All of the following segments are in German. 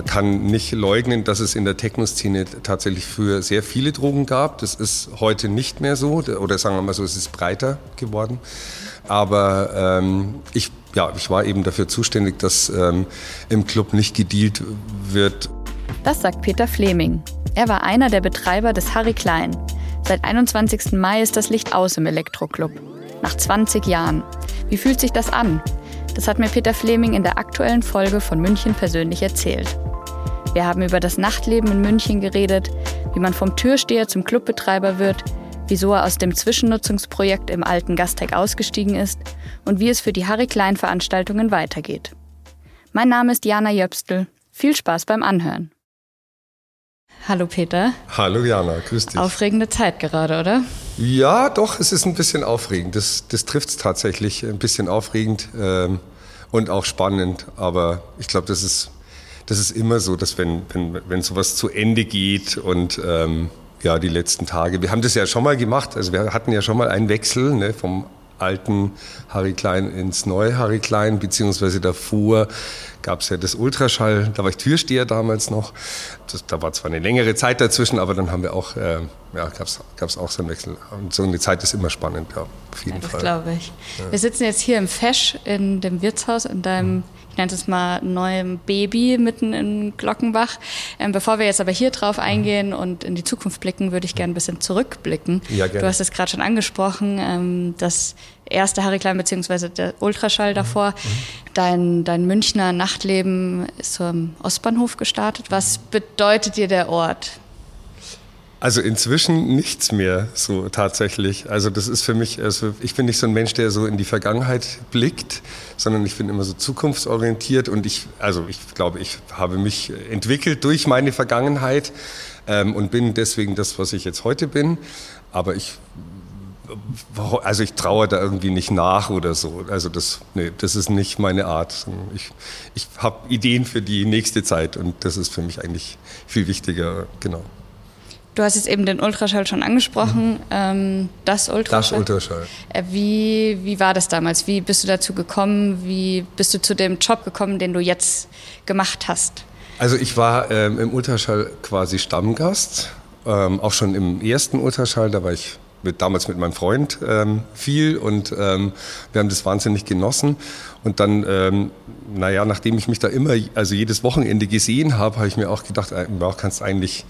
man kann nicht leugnen, dass es in der Techno-Szene tatsächlich früher sehr viele Drogen gab. Das ist heute nicht mehr so, oder sagen wir mal so, es ist breiter geworden. Aber ähm, ich, ja, ich war eben dafür zuständig, dass ähm, im Club nicht gedealt wird. Das sagt Peter Fleming. Er war einer der Betreiber des Harry Klein. Seit 21. Mai ist das Licht aus im Elektroclub. Nach 20 Jahren. Wie fühlt sich das an? Das hat mir Peter Fleming in der aktuellen Folge von München persönlich erzählt. Wir haben über das Nachtleben in München geredet, wie man vom Türsteher zum Clubbetreiber wird, wieso er aus dem Zwischennutzungsprojekt im alten Gasteig ausgestiegen ist und wie es für die Harry Klein Veranstaltungen weitergeht. Mein Name ist Jana Jöpstel. Viel Spaß beim Anhören. Hallo Peter. Hallo Jana, grüß dich. Aufregende Zeit gerade, oder? Ja, doch, es ist ein bisschen aufregend. Das, das trifft es tatsächlich. Ein bisschen aufregend ähm, und auch spannend. Aber ich glaube, das ist, das ist immer so, dass wenn, wenn, wenn sowas zu Ende geht und ähm, ja, die letzten Tage, wir haben das ja schon mal gemacht. Also wir hatten ja schon mal einen Wechsel ne, vom alten Harry Klein ins neue Harry Klein, beziehungsweise davor gab es ja das Ultraschall, da war ich Türsteher damals noch. Das, da war zwar eine längere Zeit dazwischen, aber dann haben wir auch, äh, ja, gab es auch so einen Wechsel. Und so eine Zeit ist immer spannend, ja, auf jeden ja, das Fall. glaube ich. Ja. Wir sitzen jetzt hier im Fesch in dem Wirtshaus, in deinem mhm ich nenne es mal neuem Baby mitten in Glockenbach. Ähm, bevor wir jetzt aber hier drauf eingehen und in die Zukunft blicken, würde ich gerne ein bisschen zurückblicken. Ja, gerne. Du hast es gerade schon angesprochen, ähm, das erste Harry Klein beziehungsweise der Ultraschall davor. Dein, dein Münchner Nachtleben ist am Ostbahnhof gestartet. Was bedeutet dir der Ort? Also inzwischen nichts mehr so tatsächlich. Also das ist für mich, also ich bin nicht so ein Mensch, der so in die Vergangenheit blickt, sondern ich bin immer so zukunftsorientiert und ich, also ich glaube, ich habe mich entwickelt durch meine Vergangenheit ähm, und bin deswegen das, was ich jetzt heute bin. Aber ich also ich traue da irgendwie nicht nach oder so. Also das, nee, das ist nicht meine Art. Ich, ich habe Ideen für die nächste Zeit und das ist für mich eigentlich viel wichtiger, genau. Du hast jetzt eben den Ultraschall schon angesprochen, mhm. ähm, das Ultraschall. Das Ultraschall. Äh, wie, wie war das damals? Wie bist du dazu gekommen? Wie bist du zu dem Job gekommen, den du jetzt gemacht hast? Also ich war ähm, im Ultraschall quasi Stammgast, ähm, auch schon im ersten Ultraschall, da war ich mit, damals mit meinem Freund ähm, viel und ähm, wir haben das wahnsinnig genossen. Und dann, ähm, naja, nachdem ich mich da immer, also jedes Wochenende gesehen habe, habe ich mir auch gedacht, äh, ja, kannst eigentlich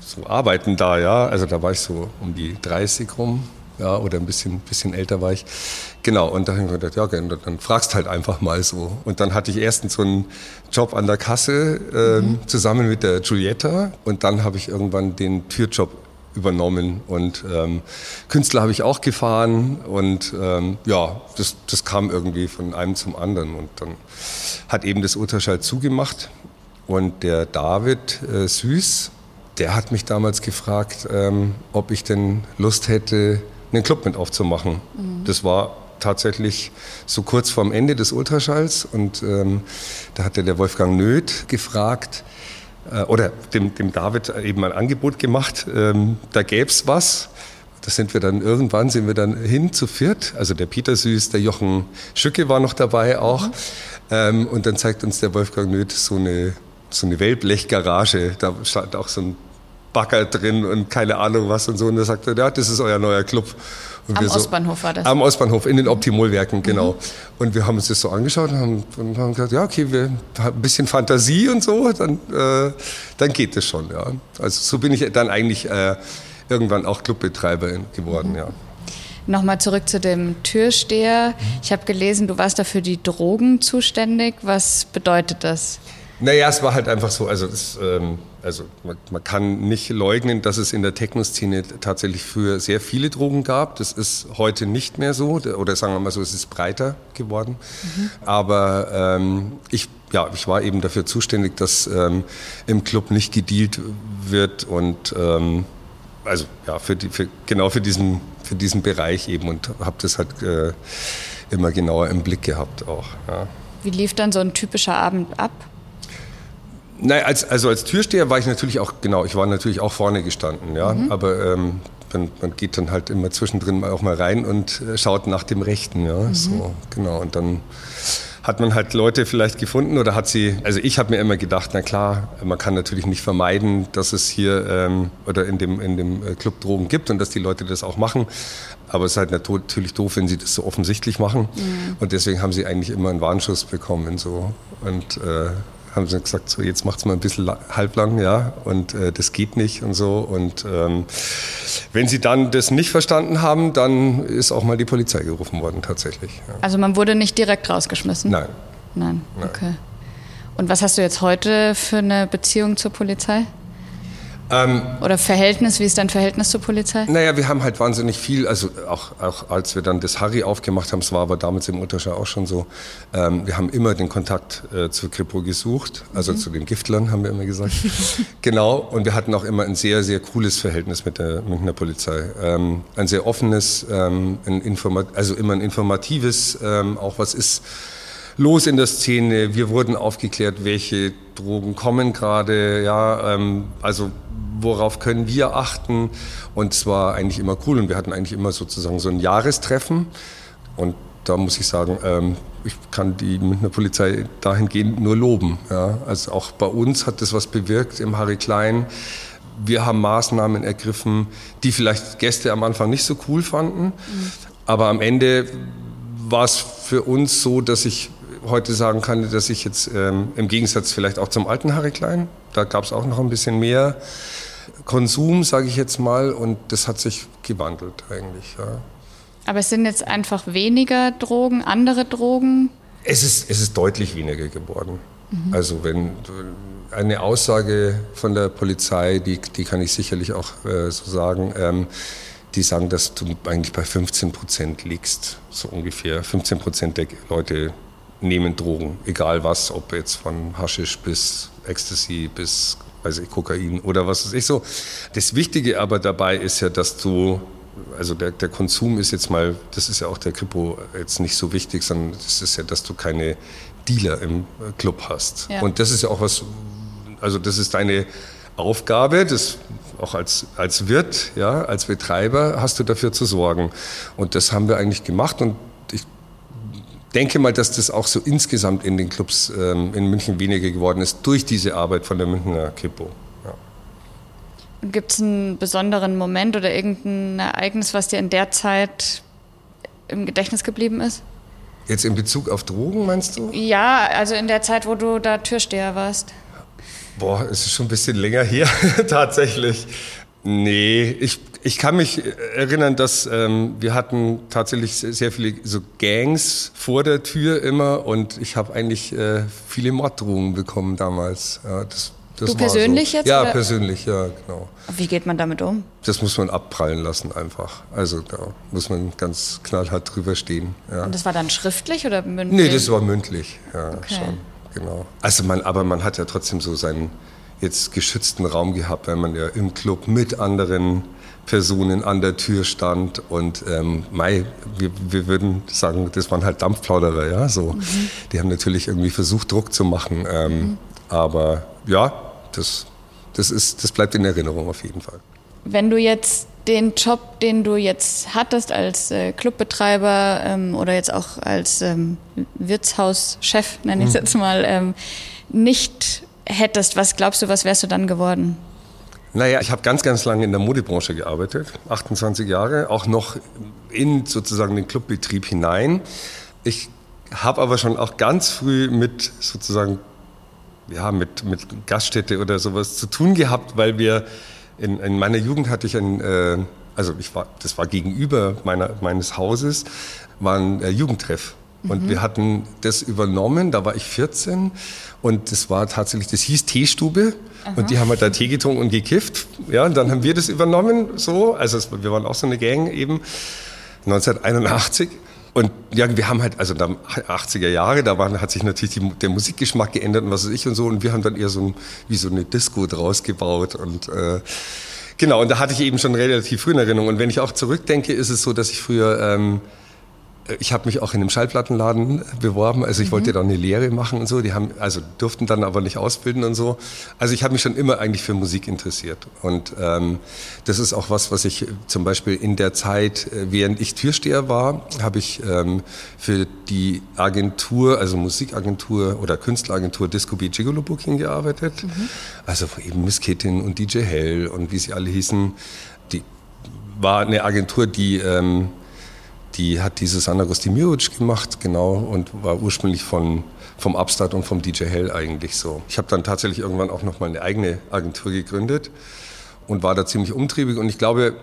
so arbeiten da, ja. Also da war ich so um die 30 rum, ja, oder ein bisschen, bisschen älter war ich. Genau, und da habe ich mir gedacht, ja, dann, dann fragst halt einfach mal so. Und dann hatte ich erstens so einen Job an der Kasse ähm, mhm. zusammen mit der Giulietta und dann habe ich irgendwann den Türjob übernommen und ähm, Künstler habe ich auch gefahren und ähm, ja, das, das kam irgendwie von einem zum anderen und dann hat eben das Ultraschall zugemacht und der David äh, Süß, der hat mich damals gefragt, ähm, ob ich denn Lust hätte, einen Club mit aufzumachen. Mhm. Das war tatsächlich so kurz vorm Ende des Ultraschalls und ähm, da hatte der Wolfgang Nöth gefragt, oder dem, dem, David eben ein Angebot gemacht, ähm, da gäbe es was. Da sind wir dann irgendwann sind wir dann hin zu viert. Also der Peter Süß, der Jochen Schücke war noch dabei auch. Mhm. Ähm, und dann zeigt uns der Wolfgang Nöth so eine so eine Wellblechgarage, da stand auch so ein Bagger drin und keine Ahnung was und so. Und da sagte er, ja, das ist euer neuer Club. Und am Ostbahnhof war das? Am Ostbahnhof, in den Optimolwerken, genau. Mhm. Und wir haben uns das so angeschaut und haben, und haben gesagt, ja, okay, wir haben ein bisschen Fantasie und so, dann, äh, dann geht das schon, ja. Also so bin ich dann eigentlich äh, irgendwann auch Clubbetreiber geworden, mhm. ja. Nochmal zurück zu dem Türsteher. Ich habe gelesen, du warst da für die Drogen zuständig. Was bedeutet das? Naja, es war halt einfach so, also, es, ähm, also man, man, kann nicht leugnen, dass es in der Techno-Szene tatsächlich früher sehr viele Drogen gab. Das ist heute nicht mehr so, oder sagen wir mal so, es ist breiter geworden. Mhm. Aber ähm, ich, ja, ich war eben dafür zuständig, dass ähm, im Club nicht gedealt wird und ähm, also ja, für die, für, genau für diesen, für diesen Bereich eben und habe das halt äh, immer genauer im Blick gehabt auch. Ja. Wie lief dann so ein typischer Abend ab? Nein, als, also als Türsteher war ich natürlich auch, genau, ich war natürlich auch vorne gestanden, ja. Mhm. Aber ähm, man, man, geht dann halt immer zwischendrin auch mal rein und äh, schaut nach dem Rechten, ja. Mhm. So, genau. Und dann hat man halt Leute vielleicht gefunden oder hat sie, also ich habe mir immer gedacht, na klar, man kann natürlich nicht vermeiden, dass es hier ähm, oder in dem, in dem äh, Club Drogen gibt und dass die Leute das auch machen. Aber es ist halt natürlich doof, wenn sie das so offensichtlich machen. Mhm. Und deswegen haben sie eigentlich immer einen Warnschuss bekommen. So. Und äh, haben sie gesagt, so jetzt macht es mal ein bisschen halblang, ja, und äh, das geht nicht und so. Und ähm, wenn sie dann das nicht verstanden haben, dann ist auch mal die Polizei gerufen worden, tatsächlich. Ja. Also man wurde nicht direkt rausgeschmissen? Nein. Nein, Nein. okay. Und was hast du jetzt heute für eine Beziehung zur Polizei? Ähm, Oder Verhältnis, wie ist dein Verhältnis zur Polizei? Naja, wir haben halt wahnsinnig viel, also auch, auch als wir dann das Harry aufgemacht haben, es war aber damals im Unterschau auch schon so, ähm, wir haben immer den Kontakt äh, zur Kripo gesucht, also mhm. zu den Giftlern haben wir immer gesagt. genau, und wir hatten auch immer ein sehr, sehr cooles Verhältnis mit der Münchner Polizei. Ähm, ein sehr offenes, ähm, ein also immer ein informatives, ähm, auch was ist los in der Szene. Wir wurden aufgeklärt, welche Drogen kommen gerade. Ja, ähm, also worauf können wir achten? Und zwar eigentlich immer cool. Und wir hatten eigentlich immer sozusagen so ein Jahrestreffen. Und da muss ich sagen, ähm, ich kann die Münchner Polizei dahingehend nur loben. Ja. Also auch bei uns hat das was bewirkt im Harry Klein. Wir haben Maßnahmen ergriffen, die vielleicht Gäste am Anfang nicht so cool fanden. Mhm. Aber am Ende war es für uns so, dass ich heute sagen kann, dass ich jetzt ähm, im Gegensatz vielleicht auch zum alten Harry Klein, da gab es auch noch ein bisschen mehr Konsum, sage ich jetzt mal, und das hat sich gewandelt eigentlich. Ja. Aber es sind jetzt einfach weniger Drogen, andere Drogen? Es ist, es ist deutlich weniger geworden. Mhm. Also wenn eine Aussage von der Polizei, die, die kann ich sicherlich auch äh, so sagen, ähm, die sagen, dass du eigentlich bei 15 Prozent liegst, so ungefähr. 15 Prozent der Leute nehmen Drogen, egal was, ob jetzt von Haschisch bis Ecstasy bis weiß ich, Kokain oder was weiß ich so. Das Wichtige aber dabei ist ja, dass du, also der, der Konsum ist jetzt mal, das ist ja auch der Kripo jetzt nicht so wichtig, sondern das ist ja, dass du keine Dealer im Club hast. Ja. Und das ist ja auch was, also das ist deine Aufgabe, das auch als, als Wirt, ja, als Betreiber hast du dafür zu sorgen. Und das haben wir eigentlich gemacht und denke mal, dass das auch so insgesamt in den Clubs ähm, in München weniger geworden ist durch diese Arbeit von der Münchner Kripo. Ja. Gibt es einen besonderen Moment oder irgendein Ereignis, was dir in der Zeit im Gedächtnis geblieben ist? Jetzt in Bezug auf Drogen, meinst du? Ja, also in der Zeit, wo du da Türsteher warst. Boah, es ist schon ein bisschen länger hier, tatsächlich. Nee, ich, ich kann mich erinnern, dass ähm, wir hatten tatsächlich sehr viele so Gangs vor der Tür immer und ich habe eigentlich äh, viele Morddrohungen bekommen damals. Ja, das, das du persönlich so. jetzt? Ja, oder? persönlich, ja, genau. Wie geht man damit um? Das muss man abprallen lassen einfach. Also da muss man ganz knallhart drüber stehen. Ja. Und das war dann schriftlich oder mündlich? Nee, das war mündlich, ja, okay. schon, genau. Also man, aber man hat ja trotzdem so seinen jetzt geschützten Raum gehabt, weil man ja im Club mit anderen Personen an der Tür stand und ähm, Mai, wir, wir würden sagen, das waren halt Dampfplauderer, ja, so. Mhm. Die haben natürlich irgendwie versucht, Druck zu machen, ähm, mhm. aber ja, das, das, ist, das bleibt in Erinnerung auf jeden Fall. Wenn du jetzt den Job, den du jetzt hattest als äh, Clubbetreiber ähm, oder jetzt auch als ähm, Wirtshauschef, nenne ich es mhm. jetzt mal, ähm, nicht hättest, was glaubst du, was wärst du dann geworden? Naja, ich habe ganz, ganz lange in der Modebranche gearbeitet, 28 Jahre, auch noch in sozusagen den Clubbetrieb hinein. Ich habe aber schon auch ganz früh mit sozusagen, ja, mit, mit Gaststätte oder sowas zu tun gehabt, weil wir in, in meiner Jugend hatte ich ein, äh, also ich war, das war gegenüber meiner, meines Hauses, war ein äh, Jugendtreff. Und mhm. wir hatten das übernommen, da war ich 14 und das war tatsächlich, das hieß Teestube Aha. und die haben halt da Tee getrunken und gekifft. Ja, und dann haben wir das übernommen, so, also es, wir waren auch so eine Gang eben, 1981. Und ja, wir haben halt, also da 80er Jahre, da waren, hat sich natürlich die, der Musikgeschmack geändert und was weiß ich und so. Und wir haben dann eher so ein, wie so eine Disco draus gebaut. Und äh, genau, und da hatte ich eben schon relativ früh in Erinnerung. Und wenn ich auch zurückdenke, ist es so, dass ich früher ähm, ich habe mich auch in einem Schallplattenladen beworben, also ich mhm. wollte da eine Lehre machen und so. Die haben also durften dann aber nicht ausbilden und so. Also ich habe mich schon immer eigentlich für Musik interessiert und ähm, das ist auch was, was ich zum Beispiel in der Zeit, äh, während ich Türsteher war, habe ich ähm, für die Agentur, also Musikagentur oder Künstleragentur Disco Beat Gigolo Booking gearbeitet. Mhm. Also eben Miss Kittin und DJ Hell und wie sie alle hießen. Die war eine Agentur, die ähm, die hat die Susanna Gostimirovic gemacht, genau, und war ursprünglich von, vom Upstart und vom DJ Hell eigentlich so. Ich habe dann tatsächlich irgendwann auch nochmal eine eigene Agentur gegründet und war da ziemlich umtriebig und ich glaube,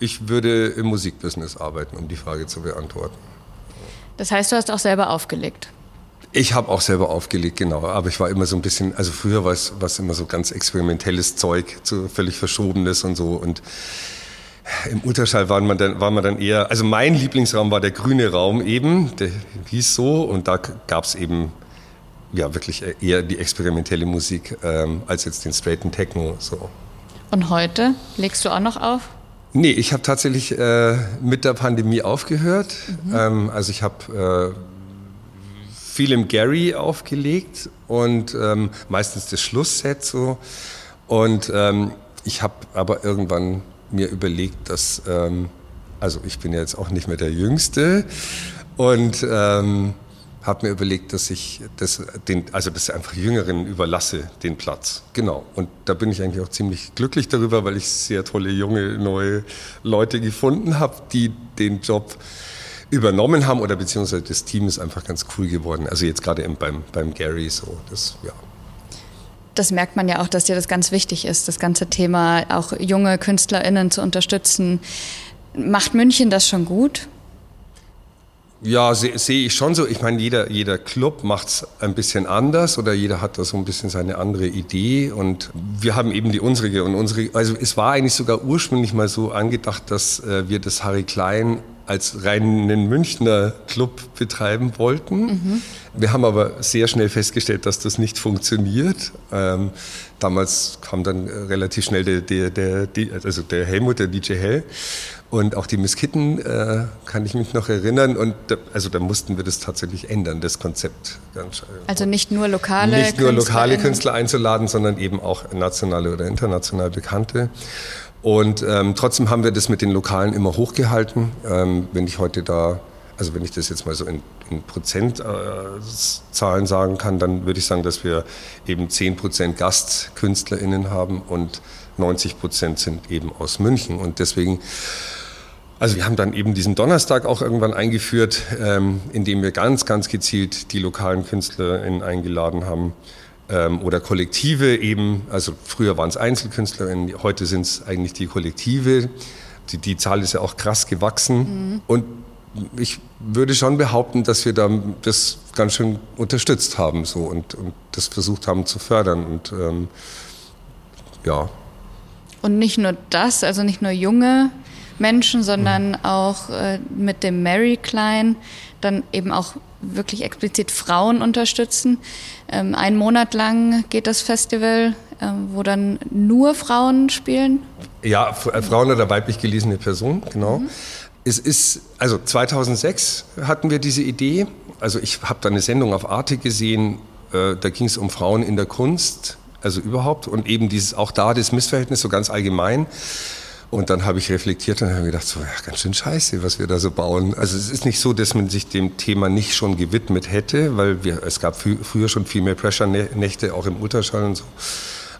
ich würde im Musikbusiness arbeiten, um die Frage zu beantworten. Das heißt, du hast auch selber aufgelegt? Ich habe auch selber aufgelegt, genau. Aber ich war immer so ein bisschen, also früher war es, war es immer so ganz experimentelles Zeug, so völlig verschobenes und so. Und im Ultraschall war man, dann, war man dann eher, also mein Lieblingsraum war der grüne Raum eben, der hieß so und da gab es eben ja wirklich eher die experimentelle Musik ähm, als jetzt den straighten Techno. So. Und heute legst du auch noch auf? Nee, ich habe tatsächlich äh, mit der Pandemie aufgehört. Mhm. Ähm, also ich habe äh, viel im Gary aufgelegt und ähm, meistens das Schlussset so. Und ähm, ich habe aber irgendwann mir überlegt, dass, ähm, also ich bin ja jetzt auch nicht mehr der Jüngste und ähm, habe mir überlegt, dass ich das, den, also das einfach Jüngeren überlasse, den Platz. Genau. Und da bin ich eigentlich auch ziemlich glücklich darüber, weil ich sehr tolle junge neue Leute gefunden habe, die den Job übernommen haben oder beziehungsweise das Team ist einfach ganz cool geworden. Also jetzt gerade beim, beim Gary so, das ja das merkt man ja auch, dass dir das ganz wichtig ist, das ganze Thema auch junge KünstlerInnen zu unterstützen. Macht München das schon gut? Ja, sehe seh ich schon so. Ich meine, jeder, jeder Club es ein bisschen anders oder jeder hat da so ein bisschen seine andere Idee und wir haben eben die unsere und unsere, also es war eigentlich sogar ursprünglich mal so angedacht, dass äh, wir das Harry Klein als reinen Münchner Club betreiben wollten. Mhm. Wir haben aber sehr schnell festgestellt, dass das nicht funktioniert. Ähm, damals kam dann relativ schnell der, der, der, also der Helmut, der DJ Hell und auch die Miss Kitten, äh, kann ich mich noch erinnern. Und da, also da mussten wir das tatsächlich ändern, das Konzept. Ganz, also nicht nur lokale Nicht nur lokale Künstler einzuladen, sondern eben auch nationale oder international bekannte. Und ähm, trotzdem haben wir das mit den Lokalen immer hochgehalten. Ähm, wenn ich heute da, also wenn ich das jetzt mal so in, in Prozentzahlen äh, sagen kann, dann würde ich sagen, dass wir eben 10 Prozent GastkünstlerInnen haben und 90 Prozent sind eben aus München. Und deswegen also wir haben dann eben diesen Donnerstag auch irgendwann eingeführt, ähm, indem wir ganz, ganz gezielt die lokalen KünstlerInnen eingeladen haben, ähm, oder Kollektive eben, also früher waren es Einzelkünstlerinnen, heute sind es eigentlich die Kollektive. Die, die Zahl ist ja auch krass gewachsen. Mhm. Und ich würde schon behaupten, dass wir da das ganz schön unterstützt haben so, und, und das versucht haben zu fördern. Und ähm, ja. Und nicht nur das, also nicht nur junge Menschen, sondern mhm. auch äh, mit dem Mary Klein dann eben auch wirklich explizit Frauen unterstützen. Ähm, einen Monat lang geht das Festival, ähm, wo dann nur Frauen spielen. Ja, äh, Frauen oder weiblich gelesene Personen, genau. Mhm. Es ist, also 2006 hatten wir diese Idee. Also ich habe da eine Sendung auf Arte gesehen, äh, da ging es um Frauen in der Kunst, also überhaupt und eben dieses auch da das Missverhältnis so ganz allgemein. Und dann habe ich reflektiert und habe gedacht, so, ja, ganz schön scheiße, was wir da so bauen. Also es ist nicht so, dass man sich dem Thema nicht schon gewidmet hätte, weil wir, es gab früher schon viel mehr Pressure-Nächte, auch im Ultraschall und so.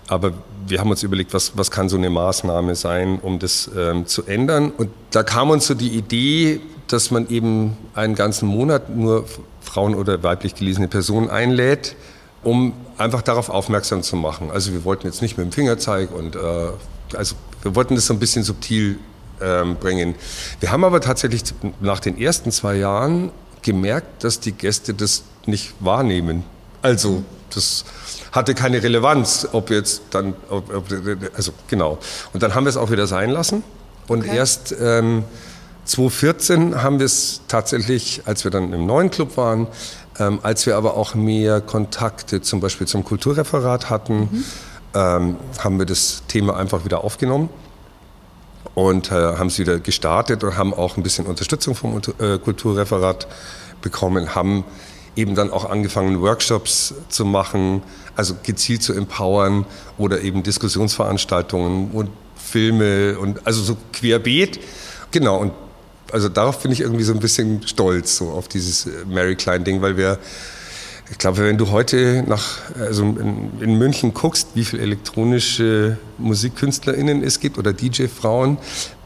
Aber wir haben uns überlegt, was, was kann so eine Maßnahme sein, um das ähm, zu ändern. Und da kam uns so die Idee, dass man eben einen ganzen Monat nur Frauen oder weiblich gelesene Personen einlädt, um einfach darauf aufmerksam zu machen. Also wir wollten jetzt nicht mit dem Fingerzeig und äh, also wir wollten das so ein bisschen subtil ähm, bringen. Wir haben aber tatsächlich nach den ersten zwei Jahren gemerkt, dass die Gäste das nicht wahrnehmen. Also das hatte keine Relevanz, ob jetzt dann, ob, ob, also genau. Und dann haben wir es auch wieder sein lassen. Und okay. erst ähm, 2014 haben wir es tatsächlich, als wir dann im neuen Club waren, ähm, als wir aber auch mehr Kontakte zum Beispiel zum Kulturreferat hatten, mhm. Ähm, haben wir das Thema einfach wieder aufgenommen und äh, haben sie wieder gestartet und haben auch ein bisschen Unterstützung vom äh, Kulturreferat bekommen, haben eben dann auch angefangen, Workshops zu machen, also gezielt zu empowern oder eben Diskussionsveranstaltungen und Filme und also so querbeet. Genau, und also darauf bin ich irgendwie so ein bisschen stolz, so auf dieses äh, Mary Klein-Ding, weil wir, ich glaube, wenn du heute nach, also in, in München guckst, wie viele elektronische MusikkünstlerInnen es gibt oder DJ-Frauen,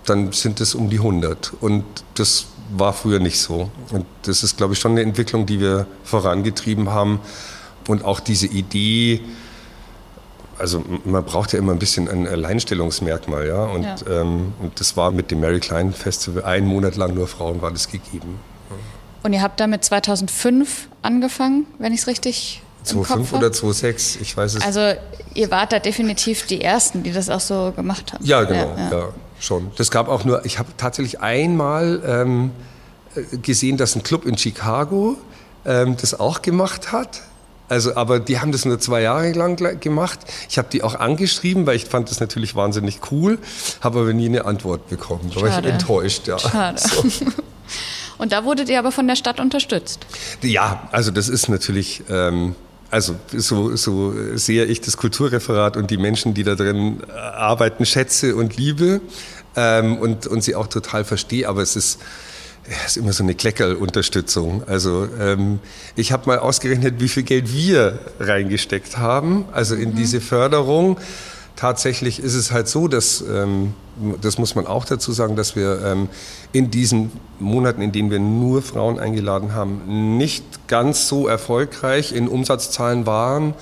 dann sind es um die 100. Und das war früher nicht so. Und das ist, glaube ich, schon eine Entwicklung, die wir vorangetrieben haben. Und auch diese Idee, also man braucht ja immer ein bisschen ein Alleinstellungsmerkmal, ja. Und, ja. Ähm, und das war mit dem Mary Klein Festival einen Monat lang nur Frauen war das gegeben. Und ihr habt damit 2005 angefangen, wenn ich es richtig 2005 oder 2006, ich weiß es. Also ihr wart da definitiv die Ersten, die das auch so gemacht haben. Ja, genau, ja, ja. ja schon. Das gab auch nur, ich habe tatsächlich einmal ähm, gesehen, dass ein Club in Chicago ähm, das auch gemacht hat. Also, aber die haben das nur zwei Jahre lang gemacht. Ich habe die auch angeschrieben, weil ich fand das natürlich wahnsinnig cool, habe aber nie eine Antwort bekommen. Da war ich enttäuscht. Ja. Schade. So. Und da wurdet ihr aber von der Stadt unterstützt? Ja, also das ist natürlich... Ähm, also so, so sehe ich das Kulturreferat und die Menschen, die da drin arbeiten, schätze und liebe ähm, und, und sie auch total verstehe. Aber es ist, es ist immer so eine Kleckerl-Unterstützung. Also ähm, ich habe mal ausgerechnet, wie viel Geld wir reingesteckt haben, also in mhm. diese Förderung. Tatsächlich ist es halt so, dass, ähm, das muss man auch dazu sagen, dass wir ähm, in diesen Monaten, in denen wir nur Frauen eingeladen haben, nicht ganz so erfolgreich in Umsatzzahlen waren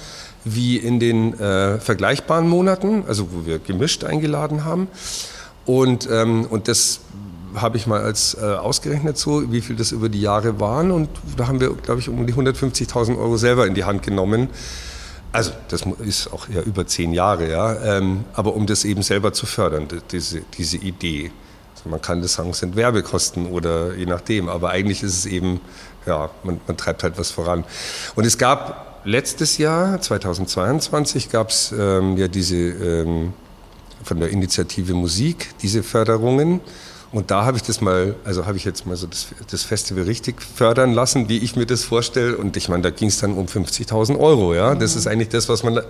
wie in den äh, vergleichbaren Monaten, also wo wir gemischt eingeladen haben. Und, ähm, und das habe ich mal als äh, ausgerechnet so, wie viel das über die Jahre waren. Und da haben wir, glaube ich, um die 150.000 Euro selber in die Hand genommen. Also das ist auch eher über zehn Jahre, ja. Ähm, aber um das eben selber zu fördern, diese, diese Idee. Also man kann das sagen, es sind Werbekosten oder je nachdem. Aber eigentlich ist es eben, ja, man, man treibt halt was voran. Und es gab letztes Jahr, 2022, gab es ähm, ja diese ähm, von der Initiative Musik, diese Förderungen. Und da habe ich das mal, also habe ich jetzt mal so das, das, Festival richtig fördern lassen, wie ich mir das vorstelle. Und ich meine, da ging es dann um 50.000 Euro. Ja, das ist eigentlich das, was man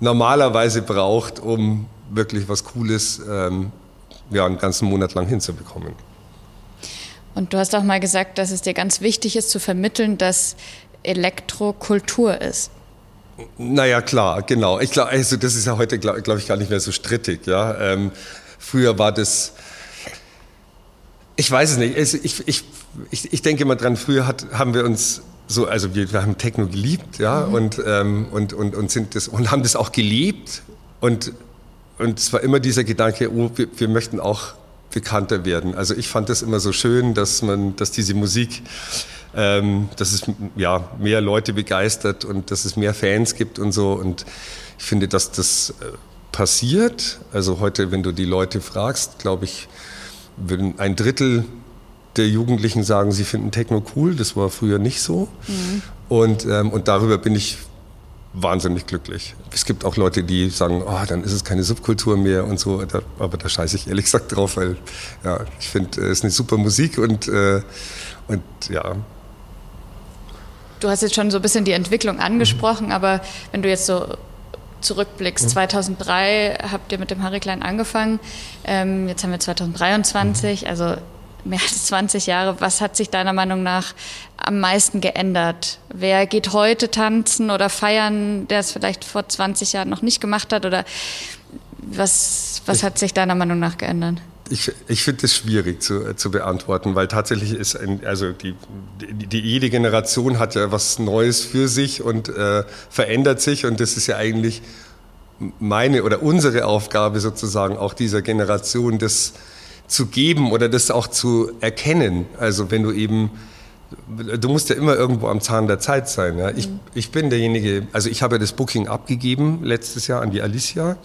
normalerweise braucht, um wirklich was Cooles ähm, ja, einen ganzen Monat lang hinzubekommen. Und du hast auch mal gesagt, dass es dir ganz wichtig ist zu vermitteln, dass Elektrokultur ist. Naja, klar, genau. Ich glaube, also das ist ja heute, glaube glaub ich, gar nicht mehr so strittig. Ja? Ähm, früher war das ich weiß es nicht. Ich, ich, ich, ich denke mal dran, früher hat, haben wir uns so, also wir, wir haben Techno geliebt, ja, mhm. und, ähm, und, und, und sind das und haben das auch gelebt. Und, und es war immer dieser Gedanke, oh, wir, wir möchten auch bekannter werden. Also ich fand das immer so schön, dass man, dass diese Musik, ähm, dass es ja mehr Leute begeistert und dass es mehr Fans gibt und so. Und ich finde, dass das äh, passiert. Also heute, wenn du die Leute fragst, glaube ich, würden ein Drittel der Jugendlichen sagen, sie finden Techno cool. Das war früher nicht so. Mhm. Und, ähm, und darüber bin ich wahnsinnig glücklich. Es gibt auch Leute, die sagen, oh, dann ist es keine Subkultur mehr und so. Da, aber da scheiße ich ehrlich gesagt drauf, weil ja, ich finde, es ist eine super Musik und, äh, und ja. Du hast jetzt schon so ein bisschen die Entwicklung angesprochen, mhm. aber wenn du jetzt so zurückblickst, mhm. 2003 habt ihr mit dem Harry Klein angefangen, ähm, jetzt haben wir 2023, mhm. also mehr als 20 Jahre. Was hat sich deiner Meinung nach am meisten geändert? Wer geht heute tanzen oder feiern, der es vielleicht vor 20 Jahren noch nicht gemacht hat? Oder was, was hat sich deiner Meinung nach geändert? Ich, ich finde es schwierig zu, äh, zu beantworten, weil tatsächlich ist ein, also die, die, die, jede Generation hat ja was Neues für sich und äh, verändert sich und das ist ja eigentlich meine oder unsere Aufgabe sozusagen auch dieser Generation, das zu geben oder das auch zu erkennen. Also wenn du eben du musst ja immer irgendwo am Zahn der Zeit sein. Ja? Ich, mhm. ich bin derjenige, also ich habe das Booking abgegeben letztes Jahr an die Alicia,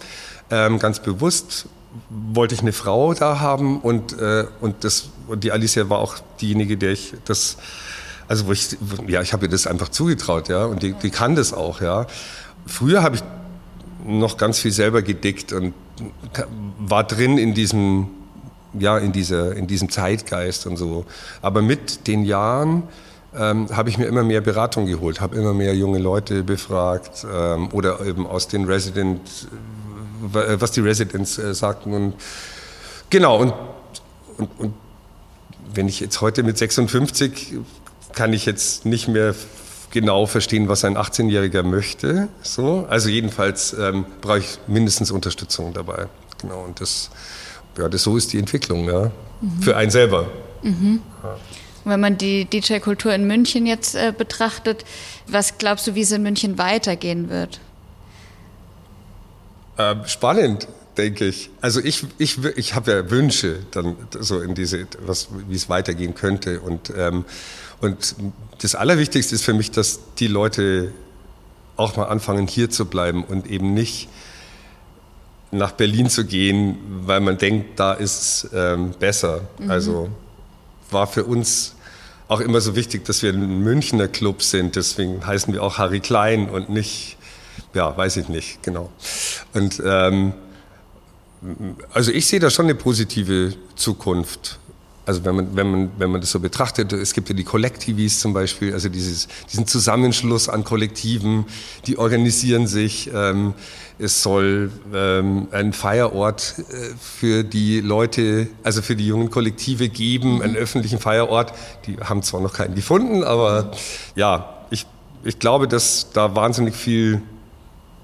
ähm, ganz bewusst, wollte ich eine Frau da haben und, äh, und, das, und die Alicia war auch diejenige, der ich das, also wo ich, ja, ich habe ihr das einfach zugetraut, ja, und die, die kann das auch, ja. Früher habe ich noch ganz viel selber gedickt und war drin in diesem ja, in, dieser, in diesem Zeitgeist und so. Aber mit den Jahren ähm, habe ich mir immer mehr Beratung geholt, habe immer mehr junge Leute befragt ähm, oder eben aus den Residents, äh, was die Residents äh, sagten. Und genau, und, und, und wenn ich jetzt heute mit 56 kann ich jetzt nicht mehr genau verstehen, was ein 18-Jähriger möchte. So, also jedenfalls ähm, brauche ich mindestens Unterstützung dabei. Genau, und das, ja, das so ist die Entwicklung, ja, mhm. für einen selber. Mhm. Ja. Wenn man die DJ-Kultur in München jetzt äh, betrachtet, was glaubst du, wie es in München weitergehen wird? Ähm, spannend, denke ich. Also ich, ich, ich habe ja Wünsche dann so in diese, was, wie es weitergehen könnte. Und, ähm, und das Allerwichtigste ist für mich, dass die Leute auch mal anfangen, hier zu bleiben und eben nicht nach Berlin zu gehen, weil man denkt, da ist es ähm, besser. Mhm. Also war für uns auch immer so wichtig, dass wir ein Münchner Club sind. Deswegen heißen wir auch Harry Klein und nicht, ja, weiß ich nicht, genau. Und ähm, also ich sehe da schon eine positive Zukunft also wenn man, wenn, man, wenn man das so betrachtet, es gibt ja die Kollektivis zum Beispiel, also dieses, diesen Zusammenschluss an Kollektiven, die organisieren sich. Ähm, es soll ähm, einen Feierort äh, für die Leute, also für die jungen Kollektive geben, mhm. einen öffentlichen Feierort. Die haben zwar noch keinen gefunden, aber ja, ich, ich glaube, dass da wahnsinnig viel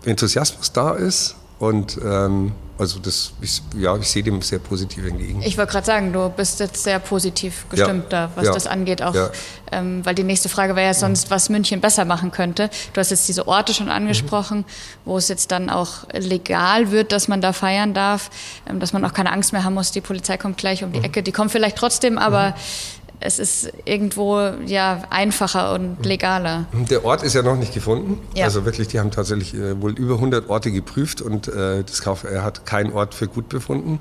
Enthusiasmus da ist und ähm, also das, ich, ja, ich sehe dem sehr positiv entgegen. Ich wollte gerade sagen, du bist jetzt sehr positiv gestimmt ja, da, was ja, das angeht, auch, ja. ähm, weil die nächste Frage wäre ja sonst, was München besser machen könnte. Du hast jetzt diese Orte schon angesprochen, mhm. wo es jetzt dann auch legal wird, dass man da feiern darf, ähm, dass man auch keine Angst mehr haben muss, die Polizei kommt gleich um die mhm. Ecke. Die kommt vielleicht trotzdem, aber mhm es ist irgendwo ja einfacher und legaler. Der Ort ist ja noch nicht gefunden. Ja. Also wirklich, die haben tatsächlich äh, wohl über 100 Orte geprüft und äh, das Kauf, er hat keinen Ort für gut befunden.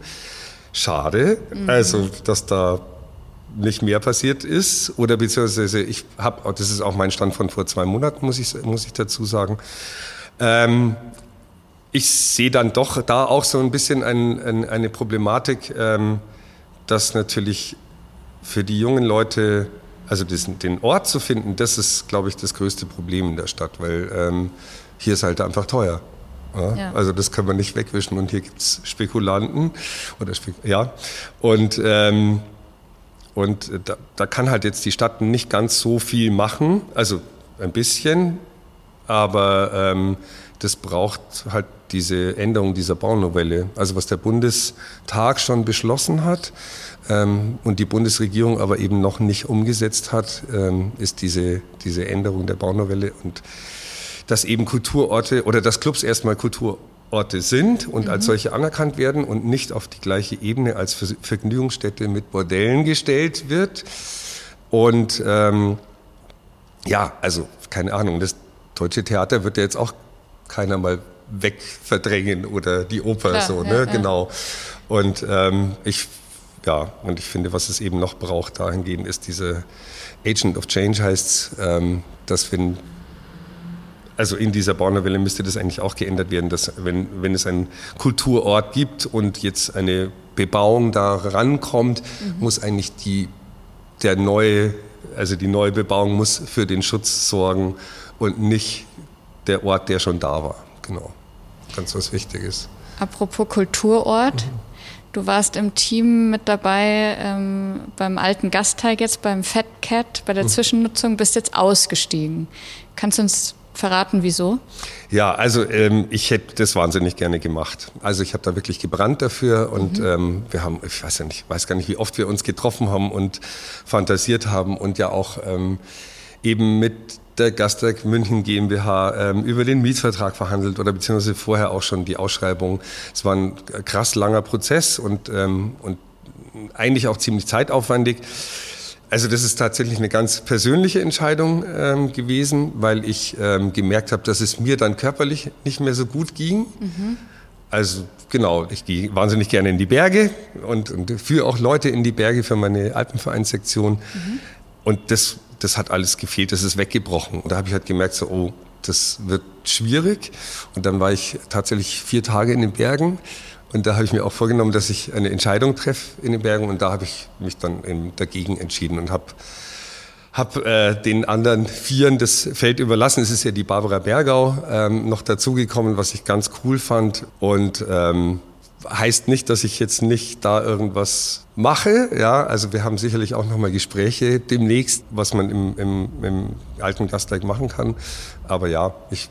Schade, mhm. also dass da nicht mehr passiert ist oder beziehungsweise ich habe, das ist auch mein Stand von vor zwei Monaten, muss ich, muss ich dazu sagen. Ähm, ich sehe dann doch da auch so ein bisschen ein, ein, eine Problematik, ähm, dass natürlich für die jungen Leute, also den Ort zu finden, das ist, glaube ich, das größte Problem in der Stadt, weil ähm, hier ist halt einfach teuer. Ja? Ja. Also das kann man nicht wegwischen und hier gibt es Spekulanten oder Spek ja und ähm, und da, da kann halt jetzt die Stadt nicht ganz so viel machen, also ein bisschen, aber ähm, das braucht halt diese Änderung dieser Baunovelle. Also was der Bundestag schon beschlossen hat, ähm, und die Bundesregierung aber eben noch nicht umgesetzt hat, ähm, ist diese, diese Änderung der Baunovelle und dass eben Kulturorte oder dass Clubs erstmal Kulturorte sind und mhm. als solche anerkannt werden und nicht auf die gleiche Ebene als Vergnügungsstätte mit Bordellen gestellt wird. Und ähm, ja, also keine Ahnung, das deutsche Theater wird ja jetzt auch keiner mal wegverdrängen oder die Oper Klar, so, ne? Ja, genau. Und ähm, ich ja, und ich finde, was es eben noch braucht dahingehend, ist diese Agent of Change heißt, ähm, dass wenn also in dieser Bauernwelle müsste das eigentlich auch geändert werden, dass wenn, wenn es einen Kulturort gibt und jetzt eine Bebauung da rankommt, mhm. muss eigentlich die, der neue, also die neue Bebauung muss für den Schutz sorgen und nicht der Ort, der schon da war. Genau. Ganz was Wichtiges. Apropos Kulturort. Mhm. Du warst im Team mit dabei ähm, beim alten Gasteig jetzt, beim Fat Cat, bei der mhm. Zwischennutzung, bist jetzt ausgestiegen. Kannst du uns verraten, wieso? Ja, also ähm, ich hätte das wahnsinnig gerne gemacht. Also ich habe da wirklich gebrannt dafür und mhm. ähm, wir haben, ich weiß ja nicht, weiß gar nicht, wie oft wir uns getroffen haben und fantasiert haben und ja auch ähm, eben mit der Gastwerk München GmbH ähm, über den Mietvertrag verhandelt oder beziehungsweise vorher auch schon die Ausschreibung. Es war ein krass langer Prozess und, ähm, und eigentlich auch ziemlich zeitaufwendig. Also das ist tatsächlich eine ganz persönliche Entscheidung ähm, gewesen, weil ich ähm, gemerkt habe, dass es mir dann körperlich nicht mehr so gut ging. Mhm. Also genau, ich gehe wahnsinnig gerne in die Berge und, und führe auch Leute in die Berge für meine Alpenvereinssektion. Mhm. Und das das hat alles gefehlt, das ist weggebrochen. Und da habe ich halt gemerkt, so, oh, das wird schwierig. Und dann war ich tatsächlich vier Tage in den Bergen Und da habe ich mir auch vorgenommen, dass ich eine Entscheidung treffe in den Bergen. Und da habe ich mich dann dagegen entschieden und habe habe äh, den anderen Vieren das Feld überlassen. Es ist ja die Barbara Bergau ähm, noch dazugekommen, was ich ganz cool fand. Und ähm, heißt nicht, dass ich jetzt nicht da irgendwas mache. Ja, also wir haben sicherlich auch nochmal Gespräche demnächst, was man im, im, im alten Gastleik machen kann. Aber ja, ich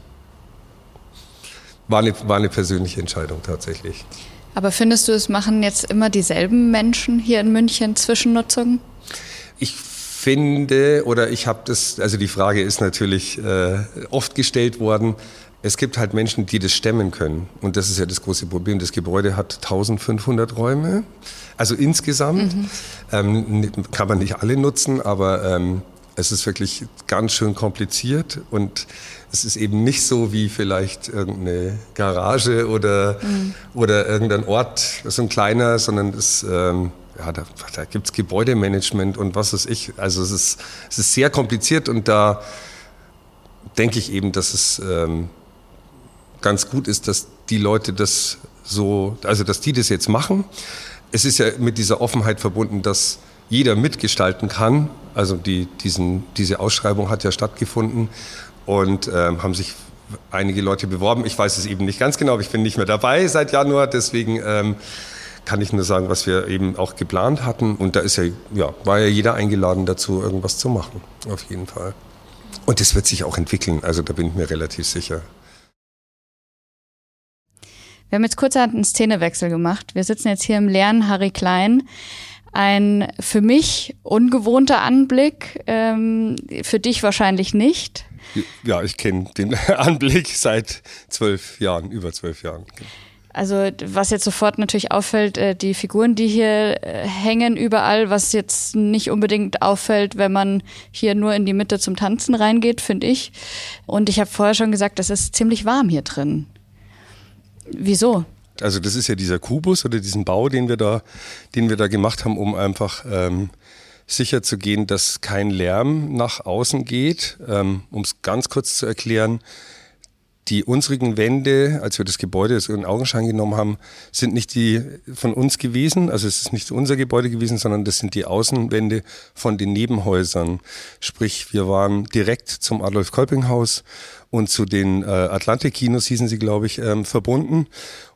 war eine, war eine persönliche Entscheidung tatsächlich. Aber findest du, es machen jetzt immer dieselben Menschen hier in München Zwischennutzungen? Ich finde, oder ich habe das, also die Frage ist natürlich äh, oft gestellt worden, es gibt halt Menschen, die das stemmen können. Und das ist ja das große Problem. Das Gebäude hat 1500 Räume. Also insgesamt mhm. ähm, kann man nicht alle nutzen, aber ähm, es ist wirklich ganz schön kompliziert und es ist eben nicht so wie vielleicht irgendeine Garage oder, mhm. oder irgendein Ort, so ein kleiner, sondern es, ähm, ja, da, da gibt es Gebäudemanagement und was weiß ich. Also es ist, es ist sehr kompliziert und da denke ich eben, dass es ähm, ganz gut ist, dass die Leute das so, also dass die das jetzt machen. Es ist ja mit dieser Offenheit verbunden, dass jeder mitgestalten kann. Also die, diesen, diese Ausschreibung hat ja stattgefunden und ähm, haben sich einige Leute beworben. Ich weiß es eben nicht ganz genau, aber ich bin nicht mehr dabei seit Januar, deswegen ähm, kann ich nur sagen, was wir eben auch geplant hatten. Und da ist ja, ja, war ja jeder eingeladen dazu, irgendwas zu machen, auf jeden Fall. Und das wird sich auch entwickeln, also da bin ich mir relativ sicher. Wir haben jetzt kurzerhand einen Szenewechsel gemacht. Wir sitzen jetzt hier im leeren Harry Klein. Ein für mich ungewohnter Anblick, ähm, für dich wahrscheinlich nicht. Ja, ich kenne den Anblick seit zwölf Jahren, über zwölf Jahren. Also was jetzt sofort natürlich auffällt, äh, die Figuren, die hier äh, hängen überall, was jetzt nicht unbedingt auffällt, wenn man hier nur in die Mitte zum Tanzen reingeht, finde ich. Und ich habe vorher schon gesagt, es ist ziemlich warm hier drin. Wieso? Also das ist ja dieser Kubus oder diesen Bau, den wir da, den wir da gemacht haben, um einfach ähm, sicher zu gehen, dass kein Lärm nach außen geht. Ähm, um es ganz kurz zu erklären, die unsrigen Wände, als wir das Gebäude in Augenschein genommen haben, sind nicht die von uns gewesen. Also es ist nicht unser Gebäude gewesen, sondern das sind die Außenwände von den Nebenhäusern. Sprich, wir waren direkt zum Adolf-Kolping-Haus und zu den äh, Atlantik-Kinos hießen sie, glaube ich, ähm, verbunden.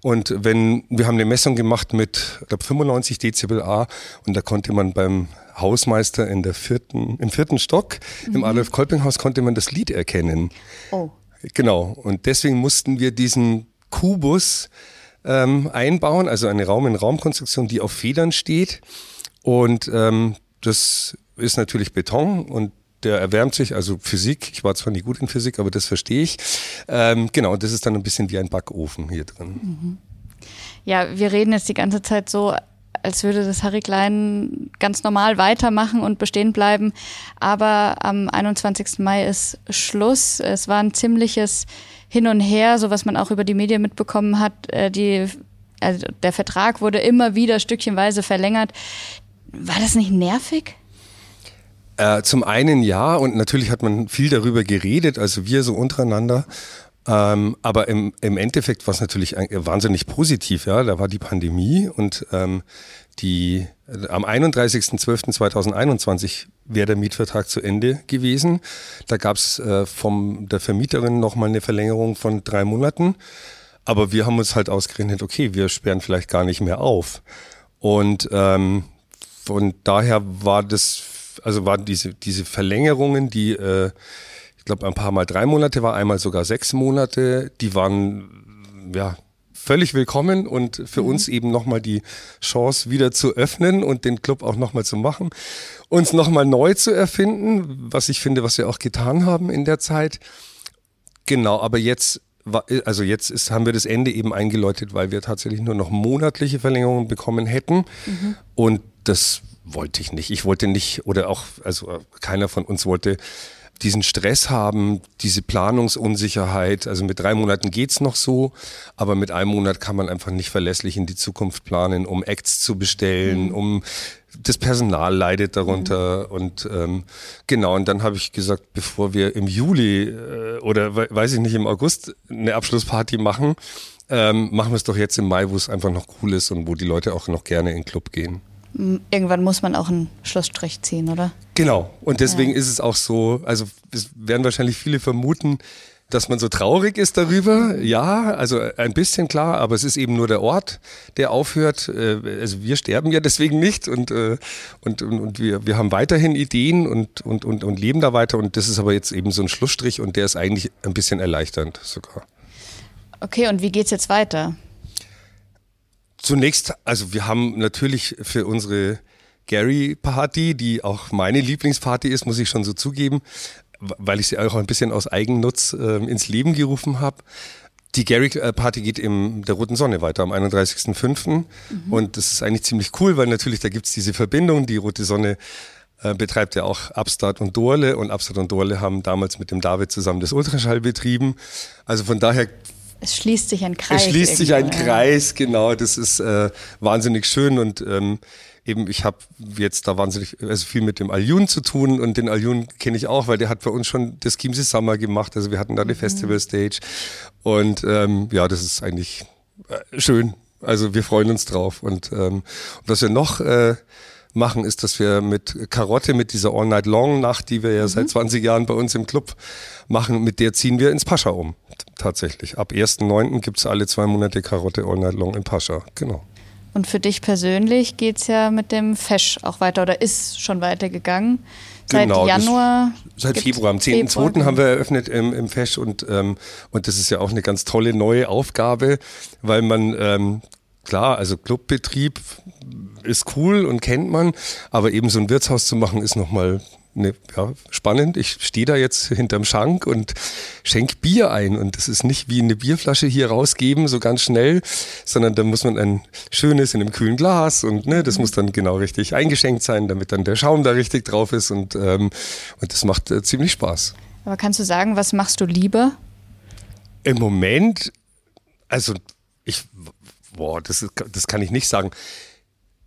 Und wenn wir haben eine Messung gemacht mit, ich glaube, 95 Dezibel A und da konnte man beim Hausmeister in der vierten, im vierten Stock mhm. im Adolf-Kolping-Haus konnte man das Lied erkennen. Oh. Genau. Und deswegen mussten wir diesen Kubus ähm, einbauen, also eine Raum-in-Raum-Konstruktion, die auf Federn steht. Und ähm, das ist natürlich Beton und der erwärmt sich, also Physik. Ich war zwar nie gut in Physik, aber das verstehe ich. Ähm, genau, das ist dann ein bisschen wie ein Backofen hier drin. Mhm. Ja, wir reden jetzt die ganze Zeit so, als würde das Harry Klein ganz normal weitermachen und bestehen bleiben. Aber am 21. Mai ist Schluss. Es war ein ziemliches Hin und Her, so was man auch über die Medien mitbekommen hat. Äh, die, also der Vertrag wurde immer wieder stückchenweise verlängert. War das nicht nervig? Äh, zum einen ja, und natürlich hat man viel darüber geredet, also wir so untereinander. Ähm, aber im, im Endeffekt war es natürlich ein, wahnsinnig positiv, ja. Da war die Pandemie und ähm, die äh, am 31.12.2021 wäre der Mietvertrag zu Ende gewesen. Da gab es äh, von der Vermieterin nochmal eine Verlängerung von drei Monaten. Aber wir haben uns halt ausgerechnet, okay, wir sperren vielleicht gar nicht mehr auf. Und ähm, von daher war das, also waren diese, diese Verlängerungen, die äh, ich glaube, ein paar Mal drei Monate war, einmal sogar sechs Monate. Die waren ja völlig willkommen und für mhm. uns eben nochmal die Chance wieder zu öffnen und den Club auch nochmal zu machen, uns nochmal neu zu erfinden, was ich finde, was wir auch getan haben in der Zeit. Genau, aber jetzt also jetzt ist, haben wir das Ende eben eingeläutet, weil wir tatsächlich nur noch monatliche Verlängerungen bekommen hätten. Mhm. Und das wollte ich nicht. Ich wollte nicht, oder auch, also keiner von uns wollte diesen Stress haben, diese Planungsunsicherheit. Also mit drei Monaten geht's noch so, aber mit einem Monat kann man einfach nicht verlässlich in die Zukunft planen, um Acts zu bestellen, mhm. um das Personal leidet darunter mhm. und ähm, genau und dann habe ich gesagt, bevor wir im Juli äh, oder weiß ich nicht im August eine Abschlussparty machen, ähm, machen wir es doch jetzt im Mai, wo es einfach noch cool ist und wo die Leute auch noch gerne in den Club gehen. Irgendwann muss man auch einen Schlussstrich ziehen, oder? Genau. Und deswegen ja. ist es auch so, also es werden wahrscheinlich viele vermuten, dass man so traurig ist darüber, ja, also ein bisschen klar, aber es ist eben nur der Ort, der aufhört. Äh, also wir sterben ja deswegen nicht und, äh, und, und, und wir, wir haben weiterhin Ideen und, und, und, und leben da weiter und das ist aber jetzt eben so ein Schlussstrich und der ist eigentlich ein bisschen erleichternd sogar. Okay, und wie geht's jetzt weiter? Zunächst, also wir haben natürlich für unsere Gary Party, die auch meine Lieblingsparty ist, muss ich schon so zugeben, weil ich sie auch ein bisschen aus Eigennutz äh, ins Leben gerufen habe. Die Gary Party geht in der Roten Sonne weiter am 31.05. Mhm. Und das ist eigentlich ziemlich cool, weil natürlich da gibt's diese Verbindung. Die Rote Sonne äh, betreibt ja auch Upstart und Dorle und Upstart und Dorle haben damals mit dem David zusammen das Ultraschall betrieben. Also von daher es schließt sich ein Kreis. Es schließt sich ein Kreis, genau. Das ist äh, wahnsinnig schön und ähm, eben, ich habe jetzt da wahnsinnig also viel mit dem Aljun zu tun und den Aljun kenne ich auch, weil der hat bei uns schon das Chiemsee Summer gemacht. Also wir hatten da die mhm. Festival Stage und ähm, ja, das ist eigentlich äh, schön. Also wir freuen uns drauf und, ähm, was wir noch äh, machen, ist, dass wir mit Karotte, mit dieser All Night Long Nacht, die wir ja mhm. seit 20 Jahren bei uns im Club machen, mit der ziehen wir ins Pascha um. Tatsächlich. Ab 1.9. gibt's alle zwei Monate Karotte All Night Long in Pascha. Genau. Und für dich persönlich geht es ja mit dem Fesch auch weiter oder ist schon weitergegangen. Seit genau, Januar. Seit Februar. Am 10.2. haben wir eröffnet im, im Fesch und, ähm, und das ist ja auch eine ganz tolle neue Aufgabe, weil man, ähm, klar, also Clubbetrieb ist cool und kennt man, aber eben so ein Wirtshaus zu machen ist nochmal ne, ja, spannend. Ich stehe da jetzt hinterm Schank und schenk Bier ein. Und das ist nicht wie eine Bierflasche hier rausgeben, so ganz schnell, sondern da muss man ein schönes in einem kühlen Glas und ne, das muss dann genau richtig eingeschenkt sein, damit dann der Schaum da richtig drauf ist. Und, ähm, und das macht äh, ziemlich Spaß. Aber kannst du sagen, was machst du lieber? Im Moment, also ich, boah, das, ist, das kann ich nicht sagen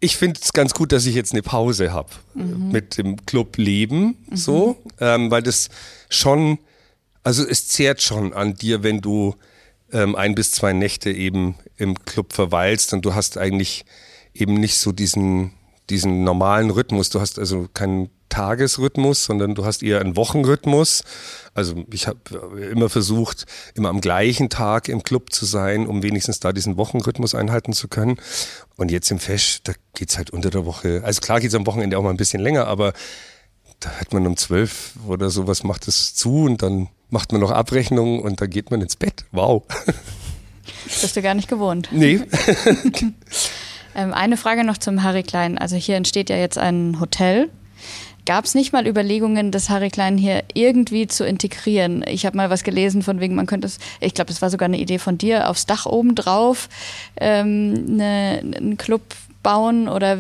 ich finde es ganz gut, dass ich jetzt eine Pause habe mhm. mit dem Club Leben, mhm. so, ähm, weil das schon, also es zehrt schon an dir, wenn du ähm, ein bis zwei Nächte eben im Club verweilst und du hast eigentlich eben nicht so diesen, diesen normalen Rhythmus. Du hast also keinen Tagesrhythmus, sondern du hast eher einen Wochenrhythmus. Also ich habe immer versucht, immer am gleichen Tag im Club zu sein, um wenigstens da diesen Wochenrhythmus einhalten zu können. Und jetzt im Fesch, da geht's halt unter der Woche. Also klar geht's am Wochenende auch mal ein bisschen länger, aber da hat man um zwölf oder sowas macht es zu und dann macht man noch Abrechnungen und dann geht man ins Bett. Wow. Das bist du gar nicht gewohnt. Nee. ähm, eine Frage noch zum Harry Klein. Also hier entsteht ja jetzt ein Hotel Gab es nicht mal Überlegungen, das Harry Klein hier irgendwie zu integrieren? Ich habe mal was gelesen von wegen, man könnte es, ich glaube, das war sogar eine Idee von dir, aufs Dach oben drauf ähm, eine, einen Club bauen oder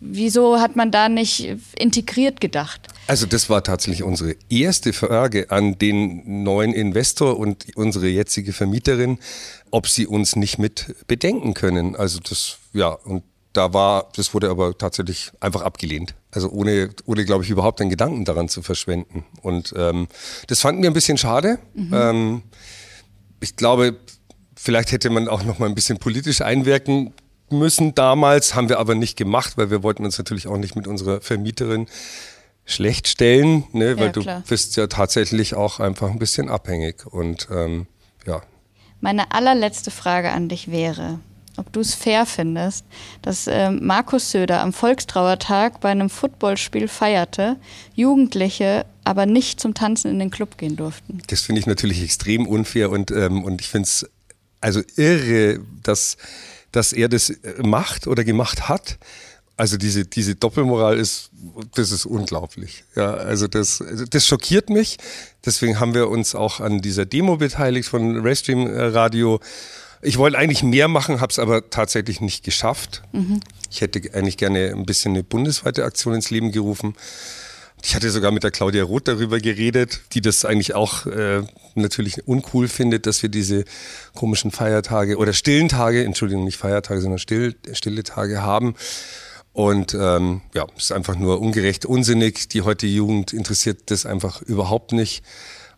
wieso hat man da nicht integriert gedacht? Also das war tatsächlich unsere erste Frage an den neuen Investor und unsere jetzige Vermieterin, ob sie uns nicht mit bedenken können. Also das, ja, und da war, das wurde aber tatsächlich einfach abgelehnt. Also ohne, ohne glaube ich, überhaupt einen Gedanken daran zu verschwenden. Und ähm, das fanden wir ein bisschen schade. Mhm. Ähm, ich glaube, vielleicht hätte man auch noch mal ein bisschen politisch einwirken müssen damals, haben wir aber nicht gemacht, weil wir wollten uns natürlich auch nicht mit unserer Vermieterin schlecht stellen, ne? weil ja, du bist ja tatsächlich auch einfach ein bisschen abhängig. Und ähm, ja. Meine allerletzte Frage an dich wäre, ob du es fair findest, dass äh, Markus Söder am Volkstrauertag bei einem Footballspiel feierte, Jugendliche aber nicht zum Tanzen in den Club gehen durften. Das finde ich natürlich extrem unfair und, ähm, und ich finde es also irre, dass, dass er das äh, macht oder gemacht hat. Also diese, diese Doppelmoral ist, das ist unglaublich. Ja, also das, das schockiert mich. Deswegen haben wir uns auch an dieser Demo beteiligt von Restream Radio ich wollte eigentlich mehr machen, habe es aber tatsächlich nicht geschafft. Mhm. Ich hätte eigentlich gerne ein bisschen eine bundesweite Aktion ins Leben gerufen. Ich hatte sogar mit der Claudia Roth darüber geredet, die das eigentlich auch äh, natürlich uncool findet, dass wir diese komischen Feiertage oder stillen Tage, Entschuldigung, nicht Feiertage, sondern still, stille Tage haben. Und ähm, ja, es ist einfach nur ungerecht, unsinnig. Die heutige Jugend interessiert das einfach überhaupt nicht.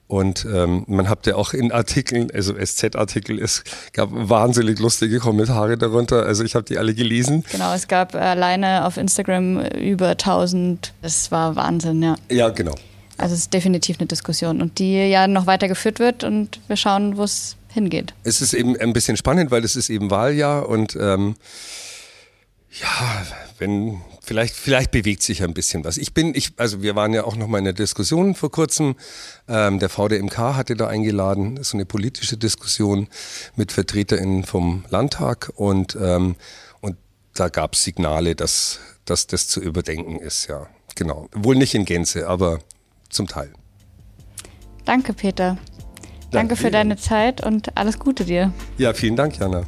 Und ähm, man habt ja auch in Artikeln, also SZ-Artikel, es gab wahnsinnig lustige Kommentare darunter. Also ich habe die alle gelesen. Genau, es gab alleine auf Instagram über 1000. Das war Wahnsinn, ja. Ja, genau. Also es ist definitiv eine Diskussion und die ja noch weiter geführt wird und wir schauen, wo es hingeht. Es ist eben ein bisschen spannend, weil es ist eben Wahljahr und ähm, ja, wenn vielleicht vielleicht bewegt sich ein bisschen was. Ich bin ich also wir waren ja auch noch mal in der Diskussion vor kurzem. Ähm, der VDMK hatte da eingeladen, so eine politische Diskussion mit VertreterInnen vom Landtag und ähm, und da gab es Signale, dass dass das zu überdenken ist. Ja, genau. Wohl nicht in Gänze, aber zum Teil. Danke, Peter. Danke, Danke für deine Zeit und alles Gute dir. Ja, vielen Dank, Jana.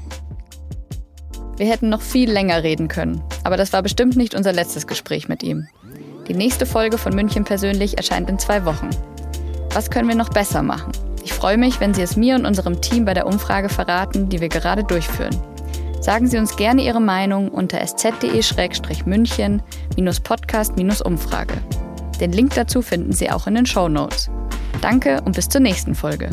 Wir hätten noch viel länger reden können, aber das war bestimmt nicht unser letztes Gespräch mit ihm. Die nächste Folge von München persönlich erscheint in zwei Wochen. Was können wir noch besser machen? Ich freue mich, wenn Sie es mir und unserem Team bei der Umfrage verraten, die wir gerade durchführen. Sagen Sie uns gerne Ihre Meinung unter sz.de-münchen-podcast-umfrage. Den Link dazu finden Sie auch in den Show Notes. Danke und bis zur nächsten Folge.